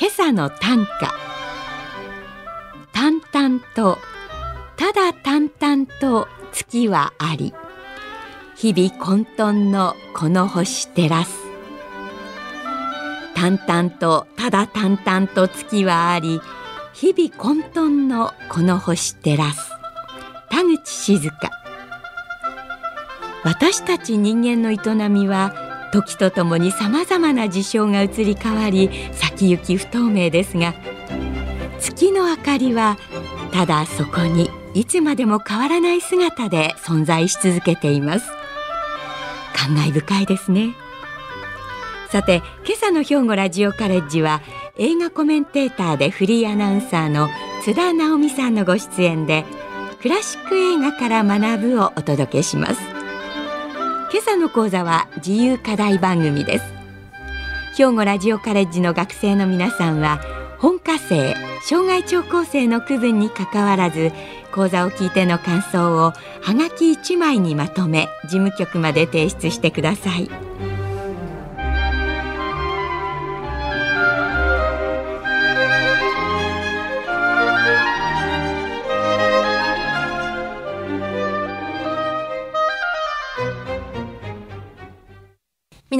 今朝の短歌。淡々とただ淡々と月はあり日々混沌のこの星照らす淡々とただ淡々と月はあり日々混沌のこの星照らす田口静香。私たち人間の営みは時とともにさまざまな事象が移り変わり先行き不透明ですが月の明かりはただそこにいつまでも変わらない姿で存在し続けています。感慨深いですね。さて今朝の兵庫ラジオカレッジは映画コメンテーターでフリーアナウンサーの津田直美さんのご出演でクラシック映画から学ぶをお届けします。今朝の講座は自由課題番組です。兵庫ラジオカレッジの学生の皆さんは本科生障害聴講生の区分にかかわらず講座を聞いての感想をはがき1枚にまとめ事務局まで提出してください。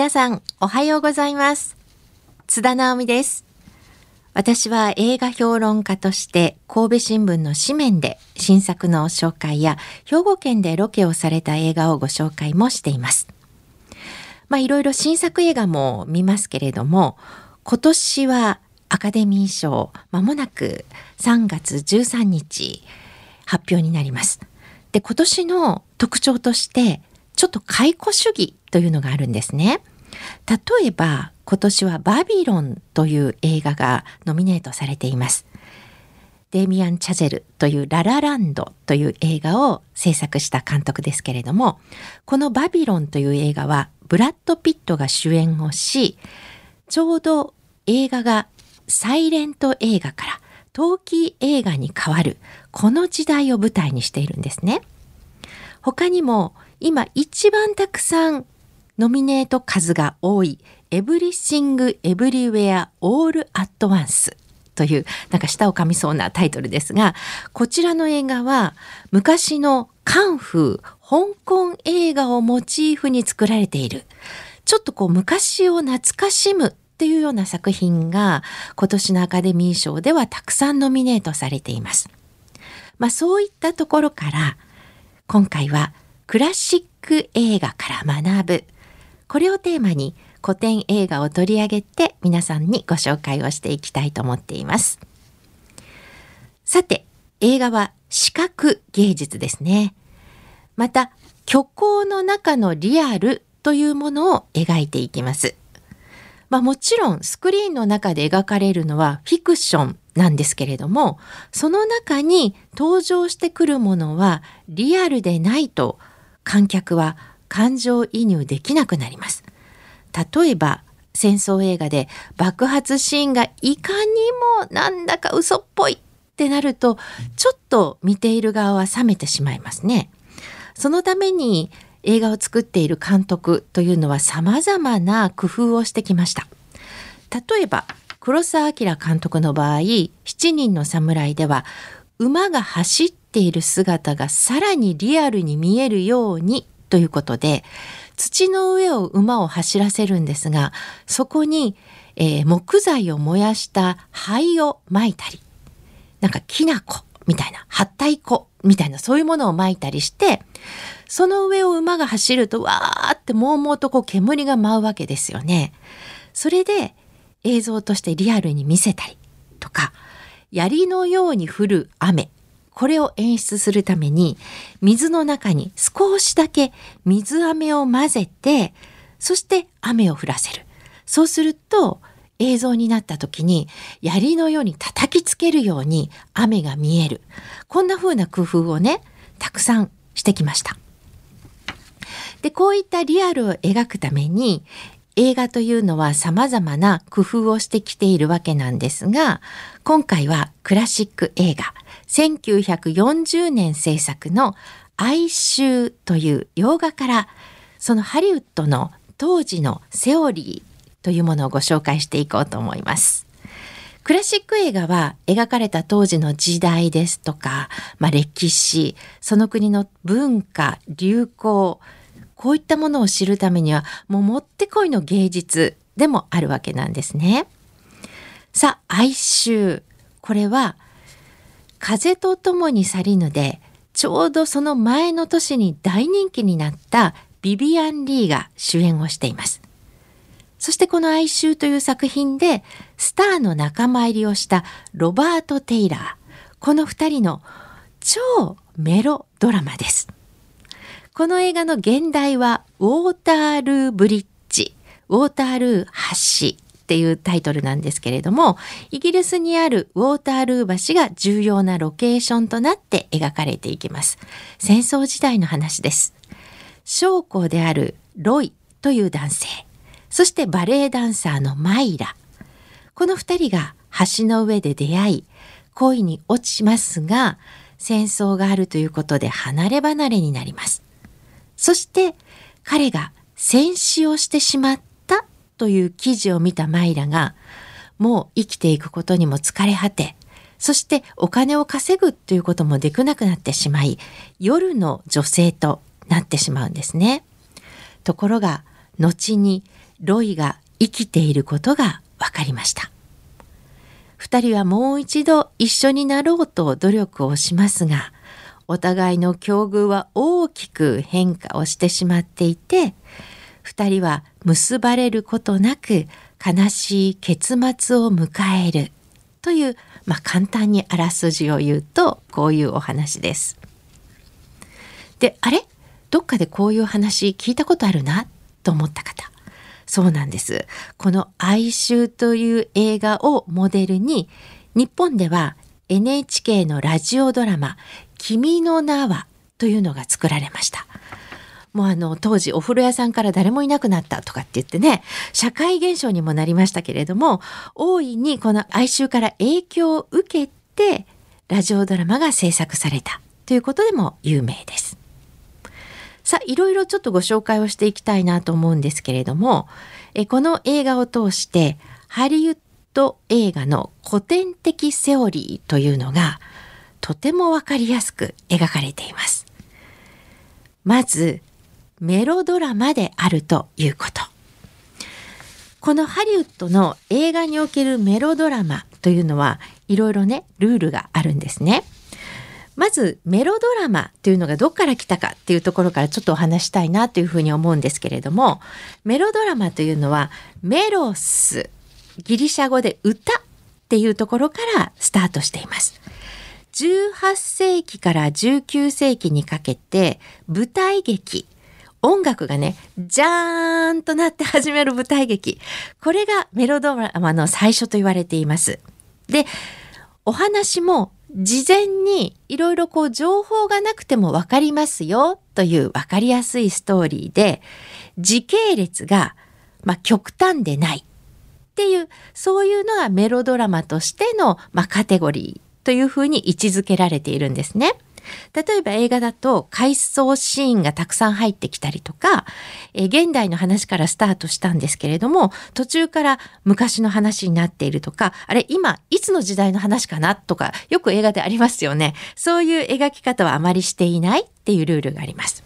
皆さん、おはようございます。津田直美です。私は映画評論家として神戸新聞の紙面で新作の紹介や兵庫県でロケをされた映画をご紹介もしています。まあいろいろ新作映画も見ますけれども、今年はアカデミー賞まもなく3月13日発表になります。で、今年の特徴としてちょっと解雇主義というのがあるんですね。例えば今年はバビロンという映画がノミネートされています。デミアン・チャゼルというララランドという映画を制作した監督ですけれども、このバビロンという映画はブラッド・ピットが主演をし、ちょうど映画がサイレント映画から陶器映画に変わるこの時代を舞台にしているんですね。他にも今一番たくさんノミネート数が多いエブリシング・エブリウェア・オール・アット・ワンスというなんか舌を噛みそうなタイトルですがこちらの映画は昔のカンフー香港映画をモチーフに作られているちょっとこう昔を懐かしむっていうような作品が今年のアカデミー賞ではたくさんノミネートされています。まあそういったところから今回はクラシック映画から学ぶこれをテーマに古典映画を取り上げて皆さんにご紹介をしていきたいと思っています。さて、映画は視覚芸術ですね。また、虚構の中のリアルというものを描いていきます。まあもちろんスクリーンの中で描かれるのはフィクションなんですけれども、その中に登場してくるものはリアルでないと観客は感情移入できなくなります。例えば戦争映画で爆発シーンがいかにもなんだか嘘っぽいってなるとちょっと見ている側は冷めてしまいますね。そのために映画を作っている監督というのは様々な工夫をしてきました。例えば黒澤明監督の場合「七人の侍」では馬が走っている姿がさらにリアルに見えるようにということで土の上を馬を走らせるんですがそこに、えー、木材を燃やした灰をまいたりなんかきな粉みたいなはったい粉みたいなそういうものをまいたりしてその上を馬が走るとわーってもうもうとこう煙が舞うわけですよね。それで映像としてリアルに見せたりとか槍のように降る雨これを演出するために水の中に少しだけ水飴を混ぜてそして雨を降らせる。そうすると映像になった時に槍のように叩きつけるように雨が見える。こんな風な工夫をねたくさんしてきました。でこういったリアルを描くために映画というのは様々な工夫をしてきているわけなんですが今回はクラシック映画。1940年制作の哀愁という洋画からそのハリウッドの当時のセオリーというものをご紹介していこうと思います。クラシック映画は描かれた当時の時代ですとか、まあ、歴史、その国の文化、流行、こういったものを知るためにはもうもってこいの芸術でもあるわけなんですね。さあ哀愁これは風と共に去りぬでちょうどその前の年に大人気になったビビアン・リーが主演をしています。そしてこの哀愁という作品でスターの仲間入りをしたロバート・テイラー。この二人の超メロドラマです。この映画の現代はウォータールーブリッジ、ウォータールー橋っていうタイトルなんですけれども、イギリスにあるウォータールー橋が重要なロケーションとなって描かれていきます。戦争時代の話です。将校であるロイという男性、そしてバレエダンサーのマイラ。この二人が橋の上で出会い、恋に落ちますが、戦争があるということで離れ離れになります。そして彼が戦死をしてしまったという記事を見たマイラがもう生きていくことにも疲れ果てそしてお金を稼ぐということもできなくなってしまい夜の女性となってしまうんですね。ところが後にロイが生きていることが分かりました。二人はもう一度一緒になろうと努力をしますがお互いの境遇は大きく変化をしてしまっていて2人は結ばれることなく悲しい結末を迎える。という、まあ、簡単にあらすじを言うとこういうお話です。であれ？どっかでこういう話聞いたことあるな？と思った方。そうなんです。この「哀愁」という映画をモデルに日本では NHK のラジオドラマ君の名はというのが作られました。もうあの当時お風呂屋さんから誰もいなくなったとかって言ってね社会現象にもなりましたけれども大いにこの哀愁から影響を受けてラジオドラマが制作されたということでも有名です。さあいろいろちょっとご紹介をしていきたいなと思うんですけれどもえこの映画を通してハリウッド映画の古典的セオリーというのがとてもわかりやすく描かれています。まず、メロドラマであるということ。このハリウッドの映画におけるメロドラマというのはいろいろね、ルールがあるんですね。まずメロドラマというのがどっから来たかっていうところからちょっとお話したいなというふうに思うんですけれどもメロドラマというのはメロスギリシャ語で歌っていうところからスタートしています。18世紀から19世紀にかけて舞台劇音楽がね、ジャーンとなって始める舞台劇。これがメロドラマの最初と言われています。で、お話も事前にいろいろこう情報がなくてもわかりますよというわかりやすいストーリーで、時系列が、まあ、極端でないっていう、そういうのがメロドラマとしての、まあ、カテゴリーというふうに位置づけられているんですね。例えば映画だと回想シーンがたくさん入ってきたりとか、え現代の話からスタートしたんですけれども途中から昔の話になっているとかあれ今いつの時代の話かなとかよく映画でありますよねそういう描き方はあまりしていないっていうルールがあります。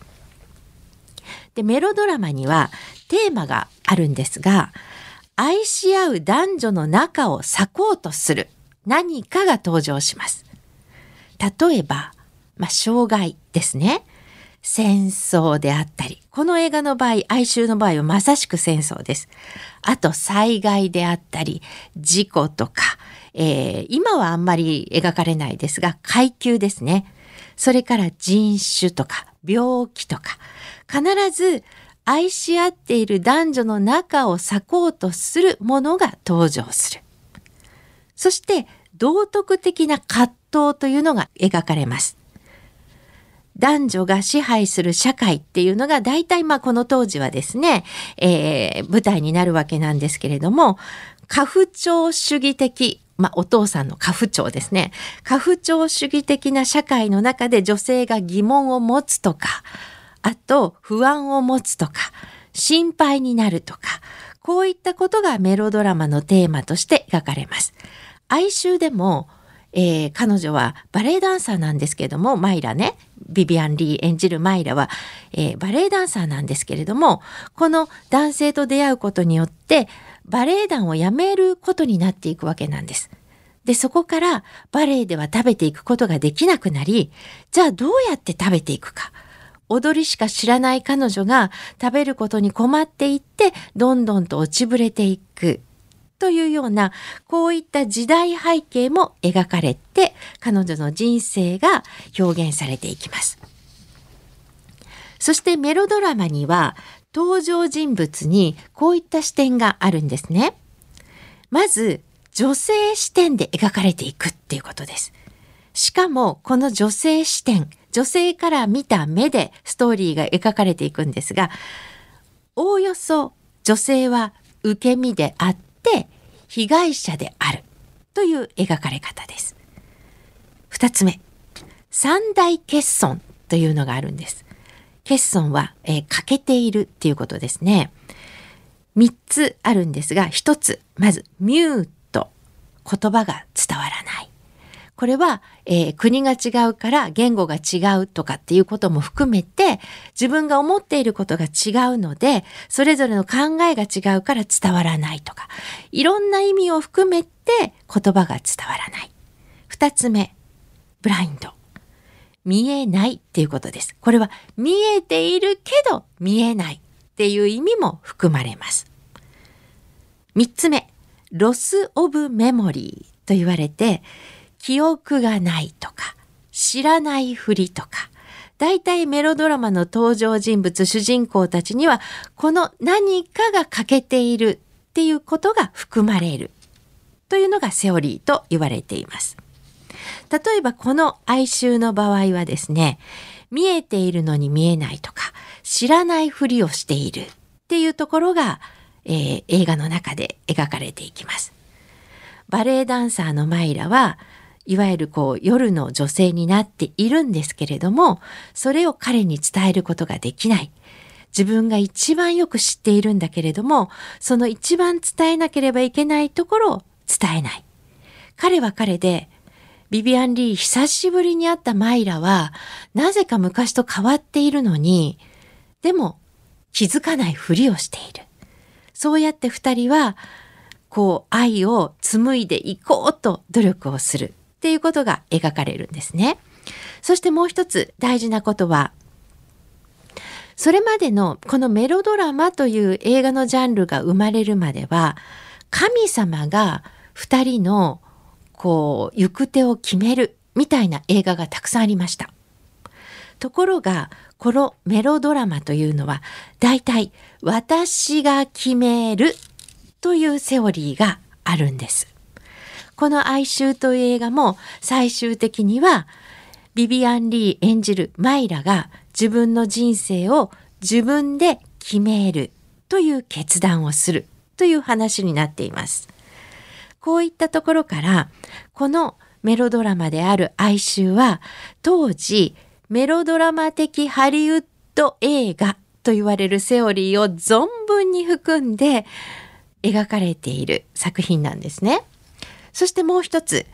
でメロドラマにはテーマがあるんですが愛し合う男女の仲を裂こうとする何かが登場します。例えば、まあ、障害ですね。戦争であったり、この映画の場合、哀愁の場合はまさしく戦争です。あと災害であったり、事故とか、えー、今はあんまり描かれないですが、階級ですね。それから人種とか病気とか、必ず愛し合っている男女の仲を裂こうとするものが登場する。そして道徳的な葛藤というのが描かれます。男女が支配する社会っていうのが大体まあこの当時はですね、えー、舞台になるわけなんですけれども、家父長主義的、まあお父さんの家父長ですね。家父長主義的な社会の中で女性が疑問を持つとか、あと不安を持つとか、心配になるとか、こういったことがメロドラマのテーマとして描かれます。哀愁でもえー、彼女はバレエダンサーなんですけれどもマイラねビビアン・リー演じるマイラは、えー、バレエダンサーなんですけれどもこの男性と出会うことによってバレエ団を辞めることになっていくわけなんです。でそこからバレエでは食べていくことができなくなりじゃあどうやって食べていくか。踊りしか知らない彼女が食べることに困っていってどんどんと落ちぶれていく。というようなこういった時代背景も描かれて彼女の人生が表現されていきます。そしてメロドラマには登場人物にこういった視点があるんですね。まず女性視点で描かれていくっていうことです。しかもこの女性視点、女性から見た目でストーリーが描かれていくんですが、おおよそ女性は受け身であっして被害者であるという描かれ方です。二つ目、三大欠損というのがあるんです。欠損は、えー、欠けているっていうことですね。三つあるんですが、一つ、まず、ミュート。言葉が伝わらない。これは、えー、国が違うから言語が違うとかっていうことも含めて自分が思っていることが違うのでそれぞれの考えが違うから伝わらないとかいろんな意味を含めて言葉が伝わらない。二つ目、 blind。見えないっていうことです。これは見えているけど見えないっていう意味も含まれます。三つ目、 loss of memory と言われて記憶がないとか、知らないふりとか、大体メロドラマの登場人物、主人公たちには、この何かが欠けているっていうことが含まれるというのがセオリーと言われています。例えばこの哀愁の場合はですね、見えているのに見えないとか、知らないふりをしているっていうところが、えー、映画の中で描かれていきます。バレエダンサーのマイラはいわゆるこう夜の女性になっているんですけれども、それを彼に伝えることができない。自分が一番よく知っているんだけれども、その一番伝えなければいけないところを伝えない。彼は彼で、ビビアン・リー久しぶりに会ったマイラは、なぜか昔と変わっているのに、でも気づかないふりをしている。そうやって二人は、こう愛を紡いでいこうと努力をする。っていうことが描かれるんですね。そしてもう一つ大事なことは、それまでのこのメロドラマという映画のジャンルが生まれるまでは、神様が二人のこう行く手を決めるみたいな映画がたくさんありました。ところが、このメロドラマというのは、大体私が決めるというセオリーがあるんです。この哀愁という映画も最終的にはビビアン・リー演じるマイラが自分の人生を自分で決めるという決断をするという話になっています。こういったところからこのメロドラマである哀愁は当時メロドラマ的ハリウッド映画と言われるセオリーを存分に含んで描かれている作品なんですね。そしてもう一つ、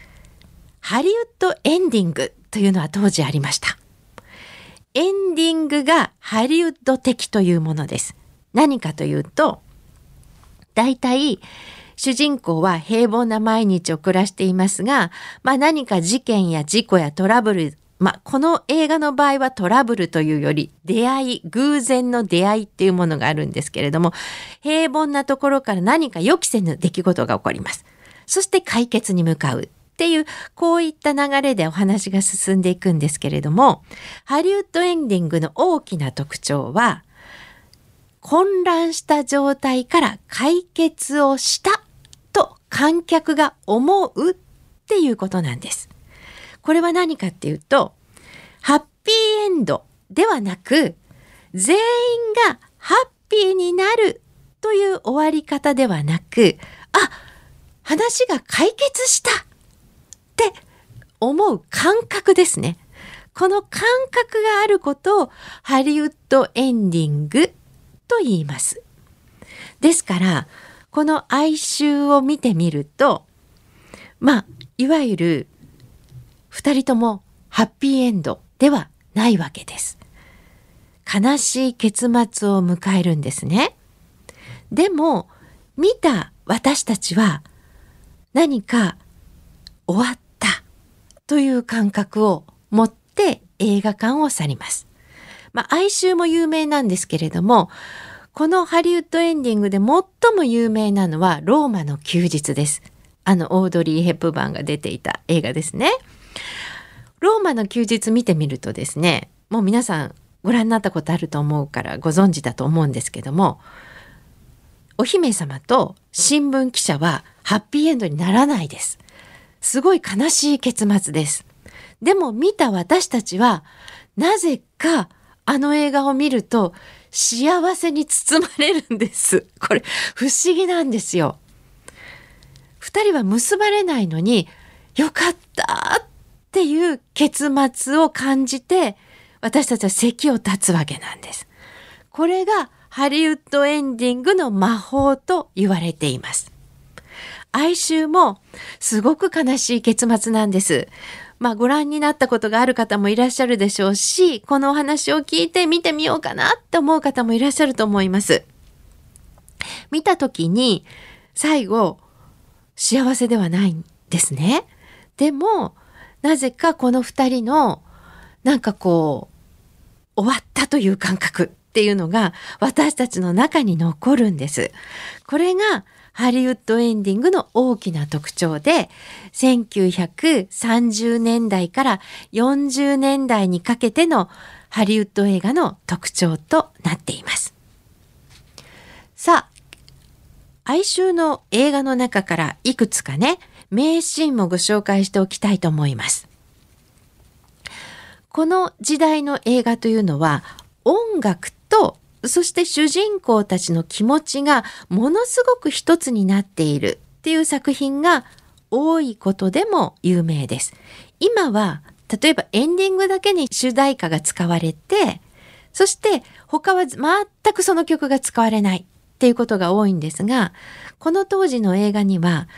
ハリウッドエンディングというのは当時ありました。エンディングがハリウッド的というものです。何かというと、大体、主人公は平凡な毎日を暮らしていますが、まあ何か事件や事故やトラブル、まあこの映画の場合はトラブルというより出会い、偶然の出会いっていうものがあるんですけれども、平凡なところから何か予期せぬ出来事が起こります。そして解決に向かうっていうこういった流れでお話が進んでいくんですけれどもハリウッドエンディングの大きな特徴は混乱した状態から解決をしたと観客が思うっていうことなんです。これは何かっていうと、ハッピーエンドではなく、全員がハッピーになるという終わり方ではなく、あ、話が解決したって思う感覚ですね。この感覚があることをハリウッドエンディングと言います。ですから、この哀愁を見てみると、まあ、いわゆる二人ともハッピーエンドではないわけです。悲しい結末を迎えるんですね。でも、見た私たちは何か終わったという感覚を持って映画館を去ります。まあ、哀愁も有名なんですけれども、このハリウッドエンディングで最も有名なのはローマの休日です。あのオードリー・ヘップバーンが出ていた映画ですね。ローマの休日見てみるとですね、もう皆さんご覧になったことあると思うからご存知だと思うんですけども、お姫様と新聞記者はハッピーエンドにならないです。すごい悲しい結末です。でも見た私たちは、なぜかあの映画を見ると幸せに包まれるんです。これ不思議なんですよ。二人は結ばれないのに、よかったっていう結末を感じて、私たちは席を立つわけなんです。これがハリウッドエンディングの魔法と言われています。哀愁もすごく悲しい結末なんです。まあご覧になったことがある方もいらっしゃるでしょうし、このお話を聞いて見てみようかなって思う方もいらっしゃると思います。見た時に最後幸せではないんですね。でもなぜかこの二人のなんかこう終わったという感覚っていうのが私たちの中に残るんです。これがハリウッドエンディングの大きな特徴で1930年代から40年代にかけてのハリウッド映画の特徴となっています。さあ、哀愁の映画の中からいくつかね、名シーンもご紹介しておきたいと思います。この時代の映画というのは音楽とそして主人公たちの気持ちがものすごく一つになっているっていう作品が多いことでも有名です。今は例えばエンディングだけに主題歌が使われてそして他は全くその曲が使われないっていうことが多いんですがこの当時の映画には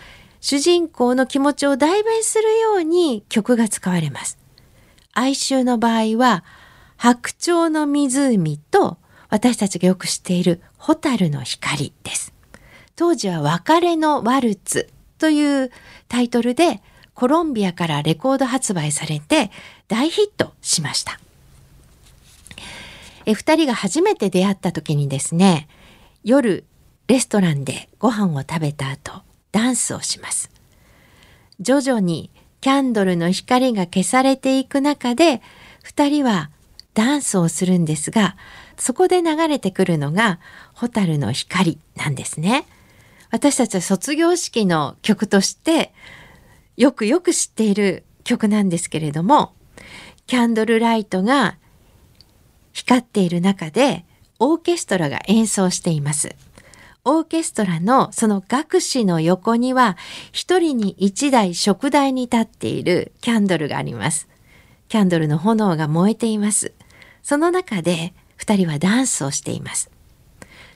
主人公の気持ちを代弁するように曲が使われます。哀愁の場合は白鳥の湖と私たちがよく知っている蛍の光です。当時は別れのワルツというタイトルでコロンビアからレコード発売されて大ヒットしました。え二人が初めて出会った時にですね、夜レストランでご飯を食べた後、ダンスをします。徐々にキャンドルの光が消されていく中で、二人はダンスをするんですが、そこで流れてくるのが蛍の光なんですね。私たちは卒業式の曲としてよくよく知っている曲なんですけれども、キャンドルライトが光っている中でオーケストラが演奏しています。オーケストラのその楽師の横には一人に一台食台に立っているキャンドルがあります。キャンドルの炎が燃えています。その中で2人はダンスをしています。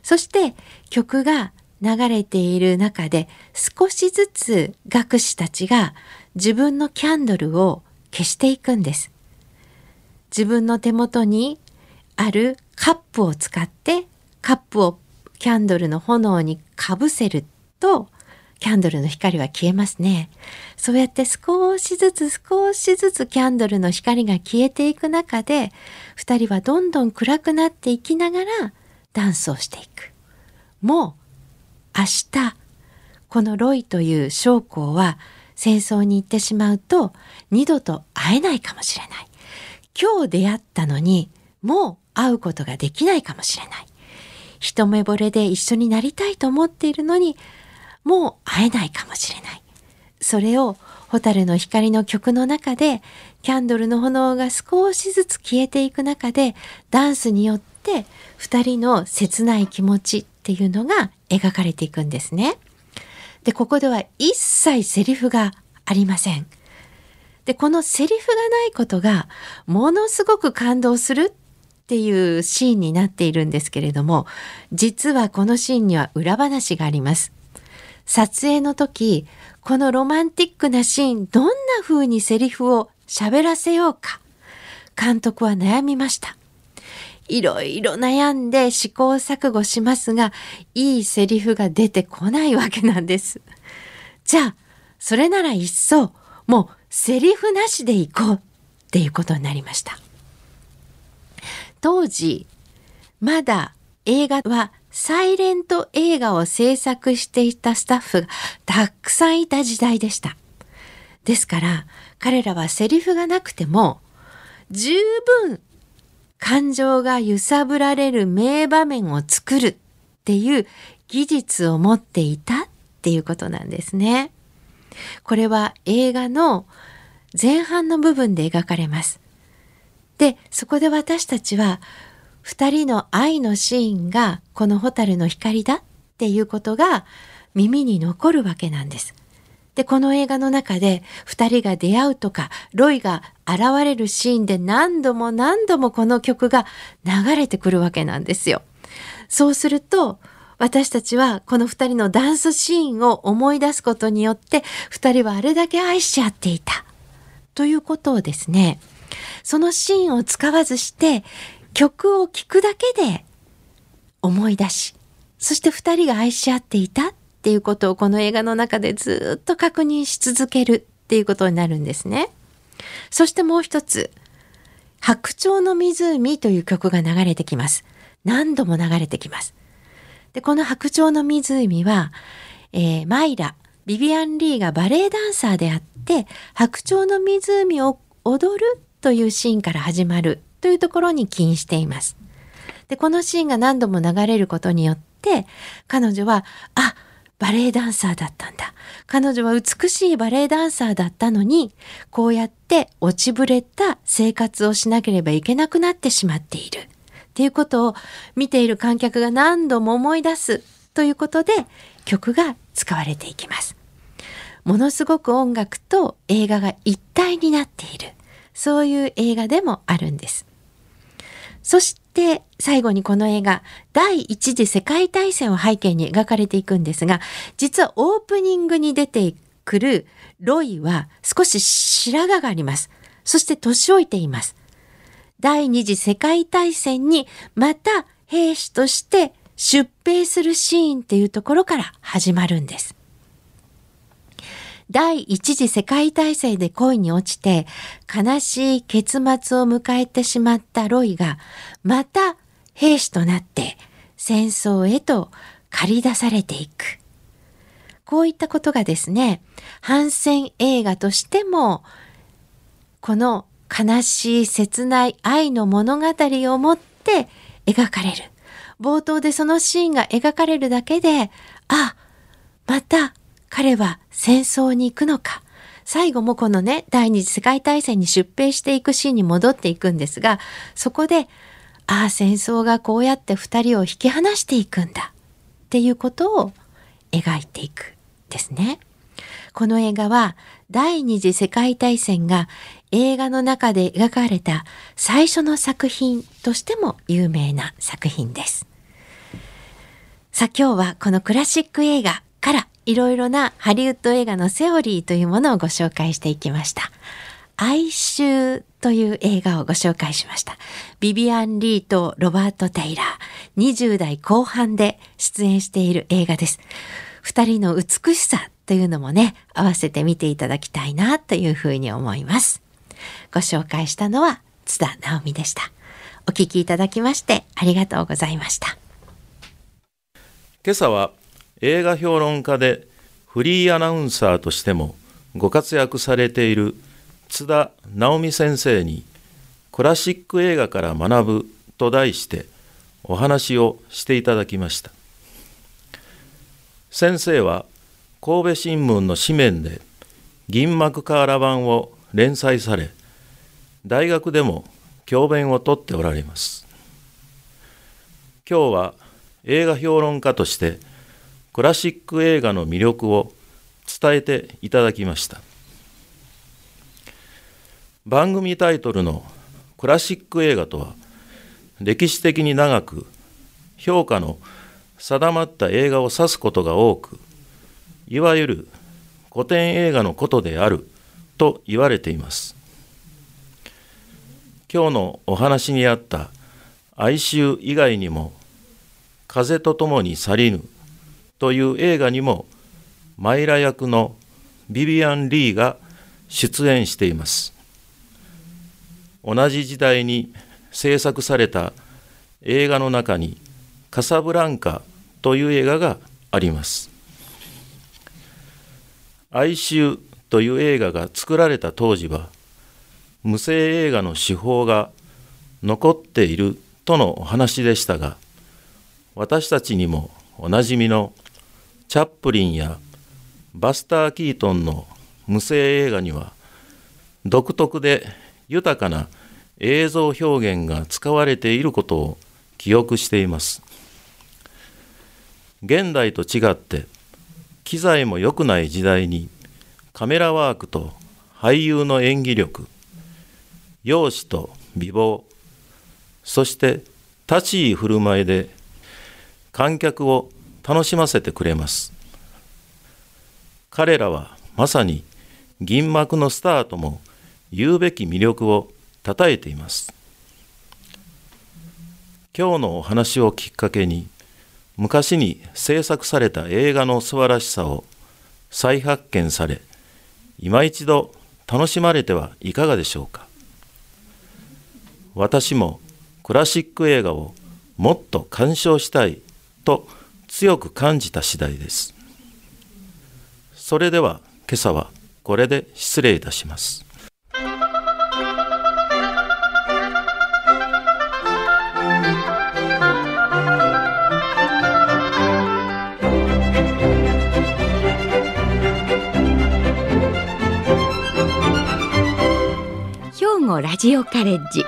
そして曲が流れている中で少しずつ学士たちが自分のキャンドルを消していくんです。自分の手元にあるカップを使ってカップをキャンドルの炎にかぶせるとキャンドルの光は消えますね。そうやって少しずつ少しずつキャンドルの光が消えていく中で、二人はどんどん暗くなっていきながらダンスをしていく。もう明日、このロイという将校は戦争に行ってしまうと二度と会えないかもしれない。今日出会ったのにもう会うことができないかもしれない。一目惚れで一緒になりたいと思っているのにもう会えないかもしれないそれを蛍の光の曲の中でキャンドルの炎が少しずつ消えていく中でダンスによって2人の切ない気持ちっていうのが描かれていくんですね。でここでは一切セリフがありません。でこのセリフがないことがものすごく感動するっていうシーンになっているんですけれども実はこのシーンには裏話があります。撮影の時このロマンティックなシーンどんな風にセリフを喋らせようか監督は悩みました。いろいろ悩んで試行錯誤しますがいいセリフが出てこないわけなんです。じゃあそれならいっそもうセリフなしでいこうっていうことになりました。当時まだ映画はサイレント映画を制作していたスタッフがたくさんいた時代でした。ですから彼らはセリフがなくても十分感情が揺さぶられる名場面を作るっていう技術を持っていたっていうことなんですね。これは映画の前半の部分で描かれます。で、そこで私たちは二人の愛のシーンがこの蛍の光だっていうことが耳に残るわけなんです。で、この映画の中で二人が出会うとか、ロイが現れるシーンで何度も何度もこの曲が流れてくるわけなんですよ。そうすると、私たちはこの二人のダンスシーンを思い出すことによって二人はあれだけ愛し合っていたということをですねそのシーンを使わずして曲を聴くだけで思い出しそして二人が愛し合っていたっていうことをこの映画の中でずっと確認し続けるっていうことになるんですね。そしてもう一つ白鳥の湖という曲が流れてきます。何度も流れてきます。で、この白鳥の湖は、えー、マイラ、ビビアン・リーがバレエダンサーであって、白鳥の湖を踊るというシーンから始まるというところに起因しています。で、このシーンが何度も流れることによって、彼女は、あ、バレエダンサーだったんだ。彼女は美しいバレエダンサーだったのに、こうやって落ちぶれた生活をしなければいけなくなってしまっている。っていうことを見ている観客が何度も思い出すということで曲が使われていきます。ものすごく音楽と映画が一体になっているそういう映画でもあるんです。そして最後にこの映画第一次世界大戦を背景に描かれていくんですが実はオープニングに出てくるロイは少し白髪があります。そして年老いています。第二次世界大戦にまた兵士として出兵するシーンっていうところから始まるんです。第一次世界大戦で恋に落ちて悲しい結末を迎えてしまったロイがまた兵士となって戦争へと駆り出されていく。こういったことがですね、反戦映画としてもこの悲しい切ない愛の物語を持って描かれる。冒頭でそのシーンが描かれるだけで、あ、また彼は戦争に行くのか。最後もこのね、第二次世界大戦に出兵していくシーンに戻っていくんですが、そこで、ああ、戦争がこうやって二人を引き離していくんだっていうことを描いていくですね。この映画は第二次世界大戦が映画の中で描かれた最初の作品としても有名な作品です。さあ今日はこのクラシック映画からいろいろなハリウッド映画のセオリーというものをご紹介していきました。哀愁という映画をご紹介しました。ビビアン・リーとロバート・テイラー、20代後半で出演している映画です。二人の美しさというのもね、合わせて見ていただきたいなというふうに思います。ご紹介したのは津田直美でした。お聞きいただきましてありがとうございました。今朝は映画評論家でフリーアナウンサーとしてもご活躍されている津田直美先生にクラシック映画から学ぶと題してお話をしていただきました。先生は神戸新聞の紙面で銀幕瓦版を連載され大学でも教鞭をとっておられます。今日は映画評論家としてクラシック映画の魅力を伝えていただきました。番組タイトルの「クラシック映画」とは歴史的に長く評価の定まった映画を指すことが多くいわゆる古典映画のことであると言われています。今日のお話にあった哀愁以外にも風と共に去りぬという映画にもマイラ役のビビアン・リーが出演しています。同じ時代に制作された映画の中に「カサブランカ」という映画があります。哀愁という映画が作られた当時は無声映画の手法が残っているとのお話でしたが私たちにもおなじみのチャップリンやバスター・キートンの無声映画には独特で豊かな映像表現が使われていることを記憶しています。現代と違って機材も良くない時代にカメラワークと俳優の演技力容姿と美貌そして立ち居振る舞いで観客を楽しませてくれます。彼らはまさに銀幕のスターとも言うべき魅力をたたえています。今日のお話をきっかけに昔に制作された映画の素晴らしさを再発見され今一度楽しまれてはいかがでしょうか。私もクラシック映画をもっと鑑賞したいと強く感じた次第です。それでは今朝はこれで失礼いたします。兵庫ラジオカレッジ。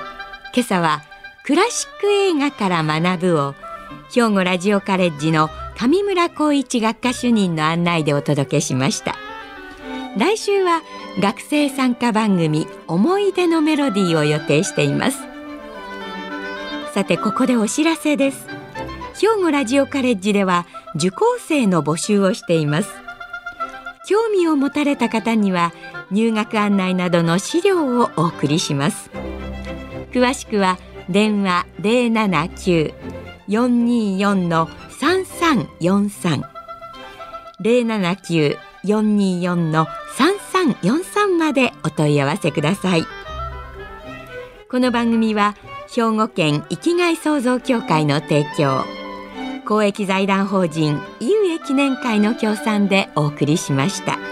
今朝はクラシック映画から学ぶを兵庫ラジオカレッジの上村光一学科主任の案内でお届けしました。来週は学生参加番組思い出のメロディーを予定しています。さてここでお知らせです。兵庫ラジオカレッジでは受講生の募集をしています。興味を持たれた方には入学案内などの資料をお送りします。詳しくは電話079 079-424の3343 079-424の3343までお問い合わせください。この番組は兵庫県生きがい創造協会の提供。公益財団法人井上記念会の協賛でお送りしました。